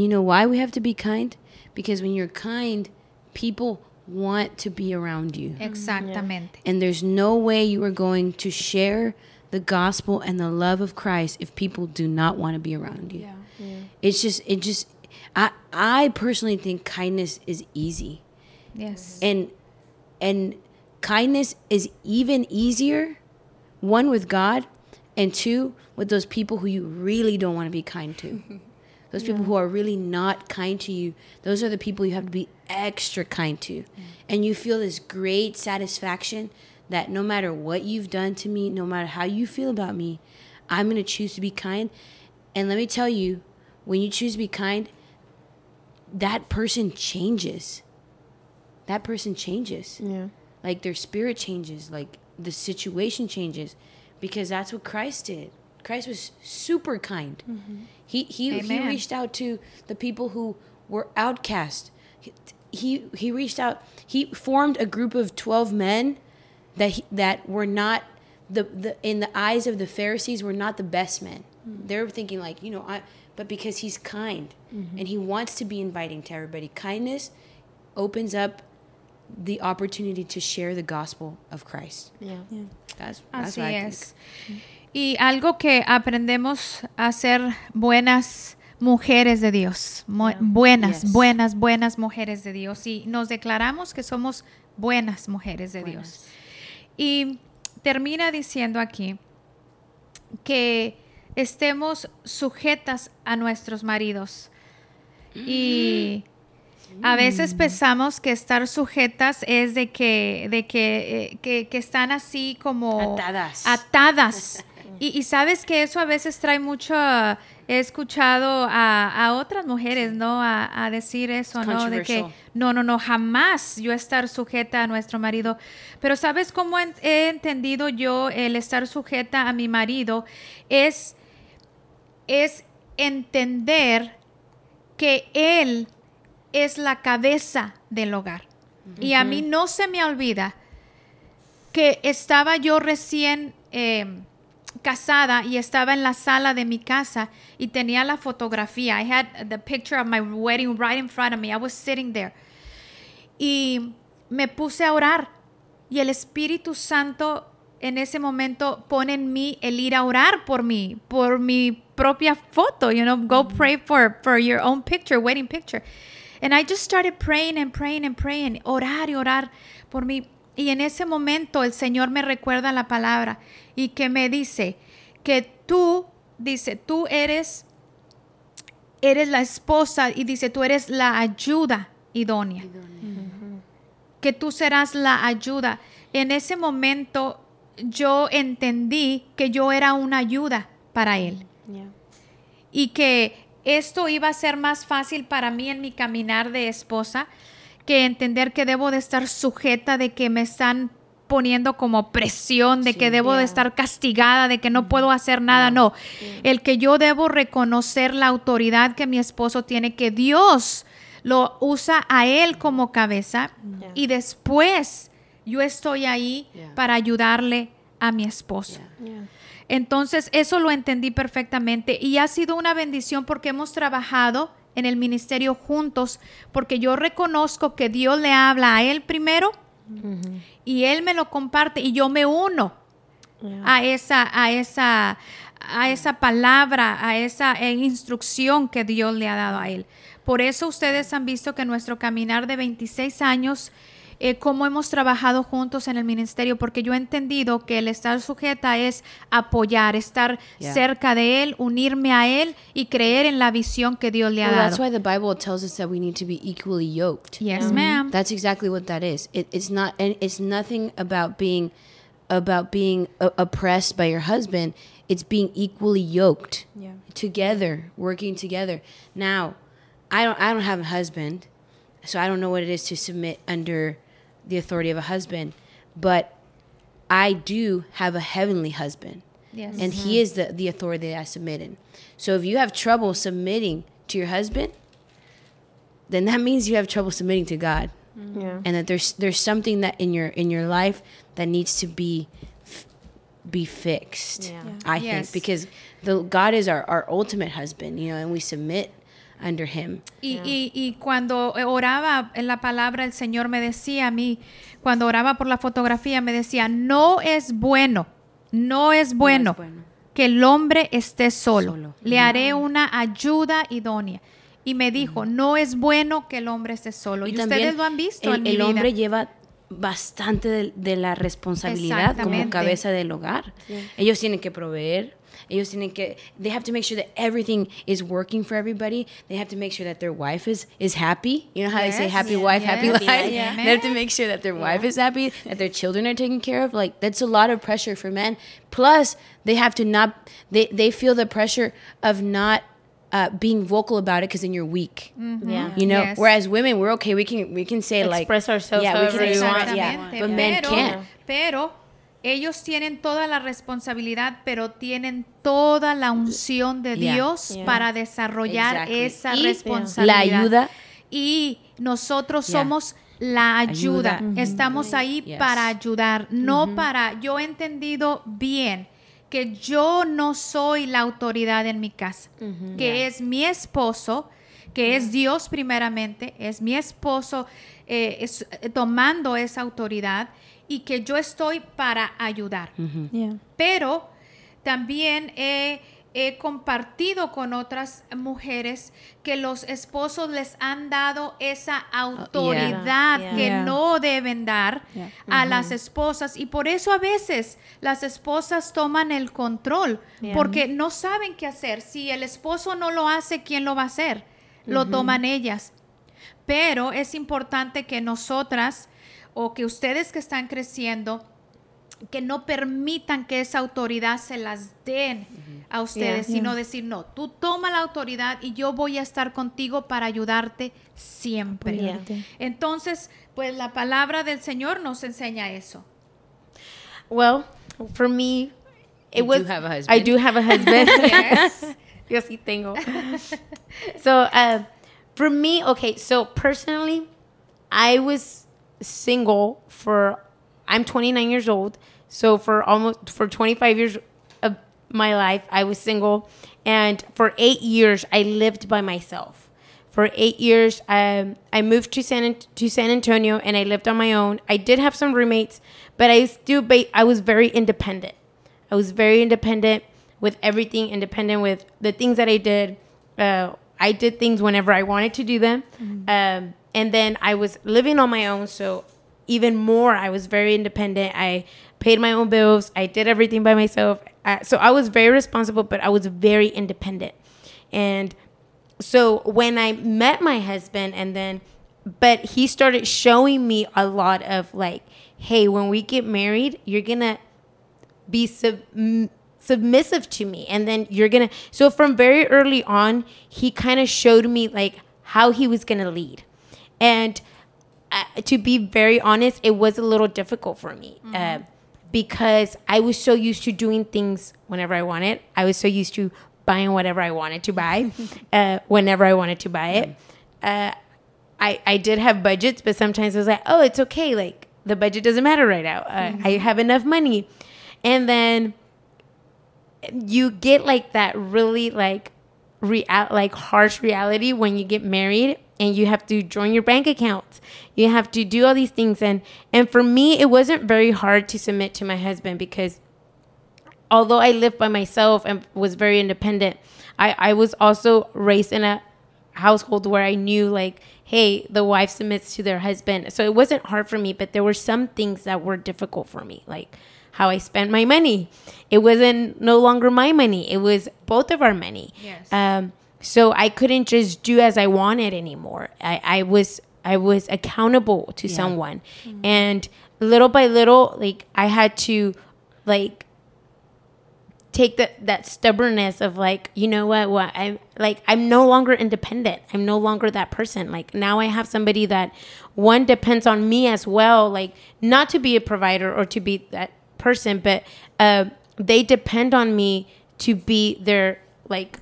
you know why we have to be kind? Because when you're kind, people want to be around you. Mm, Exactamente. And there's no way you are going to share the gospel and the love of Christ if people do not want to be around you. Yeah. It's just it just I I personally think kindness is easy. Yes. And and kindness is even easier one with God and two with those people who you really don't want to be kind to. Those people who are really not kind to you, those are the people you have to be extra kind to. Mm. And you feel this great satisfaction that no matter what you've done to me, no matter how you feel about me, I'm going to choose to be kind. And let me tell you, when you choose to be kind, that person changes. That person changes. Yeah. Like their spirit changes, like the situation changes because that's what Christ did. Christ was super kind. Mm-hmm. He he he Amen. reached out to the people who were outcast. He, he he reached out. He formed a group of 12 men that he, that were not the, the in the eyes of the Pharisees were not the best men. Mm. They were thinking like, you know, I but because he's kind mm-hmm. and he wants to be inviting to everybody. Kindness opens up the opportunity to share the gospel of Christ. Yeah. That's, that's Así what I es. Y algo que aprendemos a ser buenas mujeres de Dios, buenas, Yes. buenas, buenas mujeres de Dios. Y nos declaramos que somos buenas mujeres de Dios. Y termina diciendo aquí que estemos sujetas a nuestros maridos. Y a veces pensamos que estar sujetas es de que, de que, eh, que, que están así como Atadas. atadas. Y, y sabes que eso a veces trae mucho, he escuchado a, a otras mujeres, ¿no? A, a decir eso, ¿no? De que no, no, no, jamás yo estar sujeta a nuestro marido. Pero ¿sabes cómo en- he entendido yo el estar sujeta a mi marido? Es, es entender que él es la cabeza del hogar. Y a mí no se me olvida que estaba yo recién eh, casada y estaba en la sala de mi casa y tenía la fotografía. I had the picture of my wedding right in front of me. I was sitting there. Y me puse a orar. Y el Espíritu Santo en ese momento pone en mí el ir a orar por mí, por mi propia foto. You know, go pray for, for your own picture, wedding picture. And I just started praying and praying and praying, orar y orar por mí. Y en ese momento el Señor me recuerda la palabra y que me dice que tú, dice, tú eres, eres la esposa y dice, tú eres la ayuda idónea. Que tú serás la ayuda. En ese momento yo entendí que yo era una ayuda para él Yeah. y que esto iba a ser más fácil para mí en mi caminar de esposa que entender que debo de estar sujeta de que me están poniendo como presión, de que debo de estar castigada, de que no puedo hacer nada, no. El que yo debo reconocer la autoridad que mi esposo tiene, que Dios lo usa a él como cabeza Yeah. y después yo estoy ahí Yeah. para ayudarle a mi esposo. Yeah. Entonces, eso lo entendí perfectamente y ha sido una bendición porque hemos trabajado en el ministerio juntos, porque yo reconozco que Dios le habla a él primero y él me lo comparte y yo me uno Yeah. a esa a esa a esa palabra, a esa eh, instrucción que Dios le ha dado a él. Por eso ustedes han visto que nuestro caminar de 26 años eh, cómo hemos trabajado juntos en el ministerio, porque yo he entendido que el estar sujeta es apoyar, estar Yeah. cerca de Él, unirme a Él y creer en la visión que Dios le ha Well, that's dado. why the Bible tells us that we need to be equally yoked. Yes, ma'am. That's exactly what that is. It, it's not, and it's nothing about being, about being uh, oppressed by your husband. It's being equally yoked Yeah. together, working together. Now, I don't, I don't have a husband, so I don't know what it is to submit under the authority of a husband, but I do have a heavenly husband Yes. and he mm-hmm. is the, the authority that I submit in. So if you have trouble submitting to your husband, then that means you have trouble submitting to God, mm-hmm. Yeah. and that there's there's something that in your in your life that needs to be f- be fixed. Yeah. I Yes. think because the God is our, our ultimate husband, you know, and we submit under him. Y, y, y cuando oraba en la palabra, el Señor me decía a mí, cuando oraba por la fotografía, me decía, no es bueno, no es bueno, bueno. que el hombre esté solo. Solo. Le haré una ayuda idónea. Y me dijo, no es bueno que el hombre esté solo. Y, también ustedes lo han visto el, en mi el vida. hombre lleva bastante de, de la responsabilidad como cabeza del hogar. Ellos tienen que proveer. Ellos tienen que they have to make sure that everything is working for everybody. They have to make sure that their wife is is happy. You know how they say happy yeah, wife, yes, happy yeah, life. yeah. They have to make sure that their wife is happy, that their children are taken care of. Like that's a lot of pressure for men. Plus, they have to not they they feel the pressure of not uh, being vocal about it because then you're weak. Yeah. You know, Yes. whereas women, we're okay. We can we can say like Express ourselves Yeah, we can we express- want. yeah, but men pero, can't. pero ellos tienen toda la responsabilidad, pero tienen toda la unción de Yeah. Dios Yeah. para desarrollar Exactly. esa Y responsabilidad. la ayuda. Y nosotros Yeah. somos la ayuda. Ayuda. Estamos ahí Yes. para ayudar, no para. Yo he entendido bien que yo no soy la autoridad en mi casa, que es mi esposo, que es Dios primeramente, es mi esposo eh, es- eh, tomando esa autoridad y que yo estoy para ayudar. Yeah. Pero también he, he compartido con otras mujeres que los esposos les han dado esa autoridad Yeah. que Yeah. no deben dar Yeah. a las esposas y por eso a veces las esposas toman el control porque no saben qué hacer. Si el esposo no lo hace, ¿quién lo va a hacer? Lo toman ellas. Pero es importante que nosotras o que ustedes que están creciendo que no permitan que esa autoridad se las den a ustedes, Yeah. sino decir, no, tú toma la autoridad y yo voy a estar contigo para ayudarte siempre. Yeah. Entonces, pues la palabra del Señor nos enseña eso. Well, for me, it You was. do have a I husband. do have a husband. Yes. Yo sí tengo. so, uh, for me, okay, so personally, I was single for, I'm 29 years old. So, for almost, for 25 years of my life, I was single. And for eight years, I lived by myself. For eight years, um, I moved to San to San Antonio, and I lived on my own. I did have some roommates, but I still ba- I was very independent. I was very independent with everything, independent with the things that I did. Uh, I did things whenever I wanted to do them. Um, and then I was living on my own. So even more, I was very independent. I paid my own bills. I did everything by myself. Uh, so I was very responsible, but I was very independent. And so when I met my husband, and then, but he started showing me a lot of like, hey, when we get married, you're gonna be sub- submissive to me and then you're gonna so from very early on he kind of showed me like how he was gonna lead and uh, to be very honest it was a little difficult for me uh, because i was so used to doing things whenever i wanted i was so used to buying whatever i wanted to buy uh, whenever i wanted to buy it uh, I, I did have budgets, but sometimes I was like, oh, it's okay. Like the budget doesn't matter right now. Uh, I have enough money. And then you get like that really like real like harsh reality when you get married and you have to join your bank accounts. You have to do all these things and and for me it wasn't very hard to submit to my husband because although I lived by myself and was very independent, I, I was also raised in a household where I knew like, hey, the wife submits to their husband. So it wasn't hard for me, but there were some things that were difficult for me, like how I spent my money. It wasn't no longer my money. It was both of our money. Yes. Um, so I couldn't just do as I wanted anymore. I, I was I was accountable to someone. And little by little, like I had to like take that that stubbornness of like you know what what i'm like i'm no longer independent. I'm no longer that person. Like now i have somebody that one depends on me as well. Like not to be a provider or to be that person but uh, they depend on me to be their like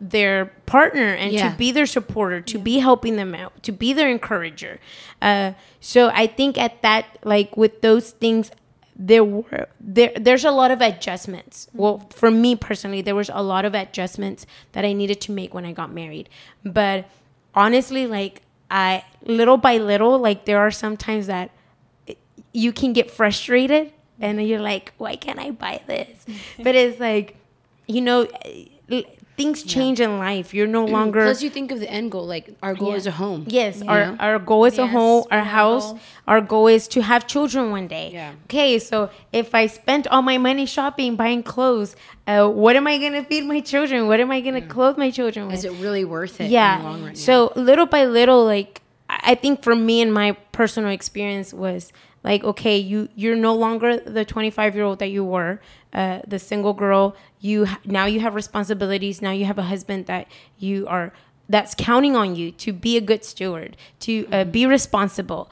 their partner and Yeah. to be their supporter to be helping them out to be their encourager uh, so i think at that like with those things there were there there's a lot of adjustments. Well, for me personally, there was a lot of adjustments that I needed to make when I got married. But honestly, like I little by little, like there are some times that you can get frustrated and you're like, why can't I buy this? but it's like, you know, things change in life. You're no longer. Plus, you think of the end goal. Like our goal Yeah. is a home. Yes, you our, our goal is a home, our house. goal. Our goal is to have children one day. Yeah. Okay, so if I spent all my money shopping, buying clothes, uh, what am I gonna feed my children? What am I gonna clothe my children with? Is it really worth it? yeah. In the long run? So little by little, like I I think for me and my personal experience was like, okay, you you're no longer the 25 year old that you were, uh, the single girl. You now you have responsibilities. Now you have a husband that you are that's counting on you to be a good steward, to uh, be responsible.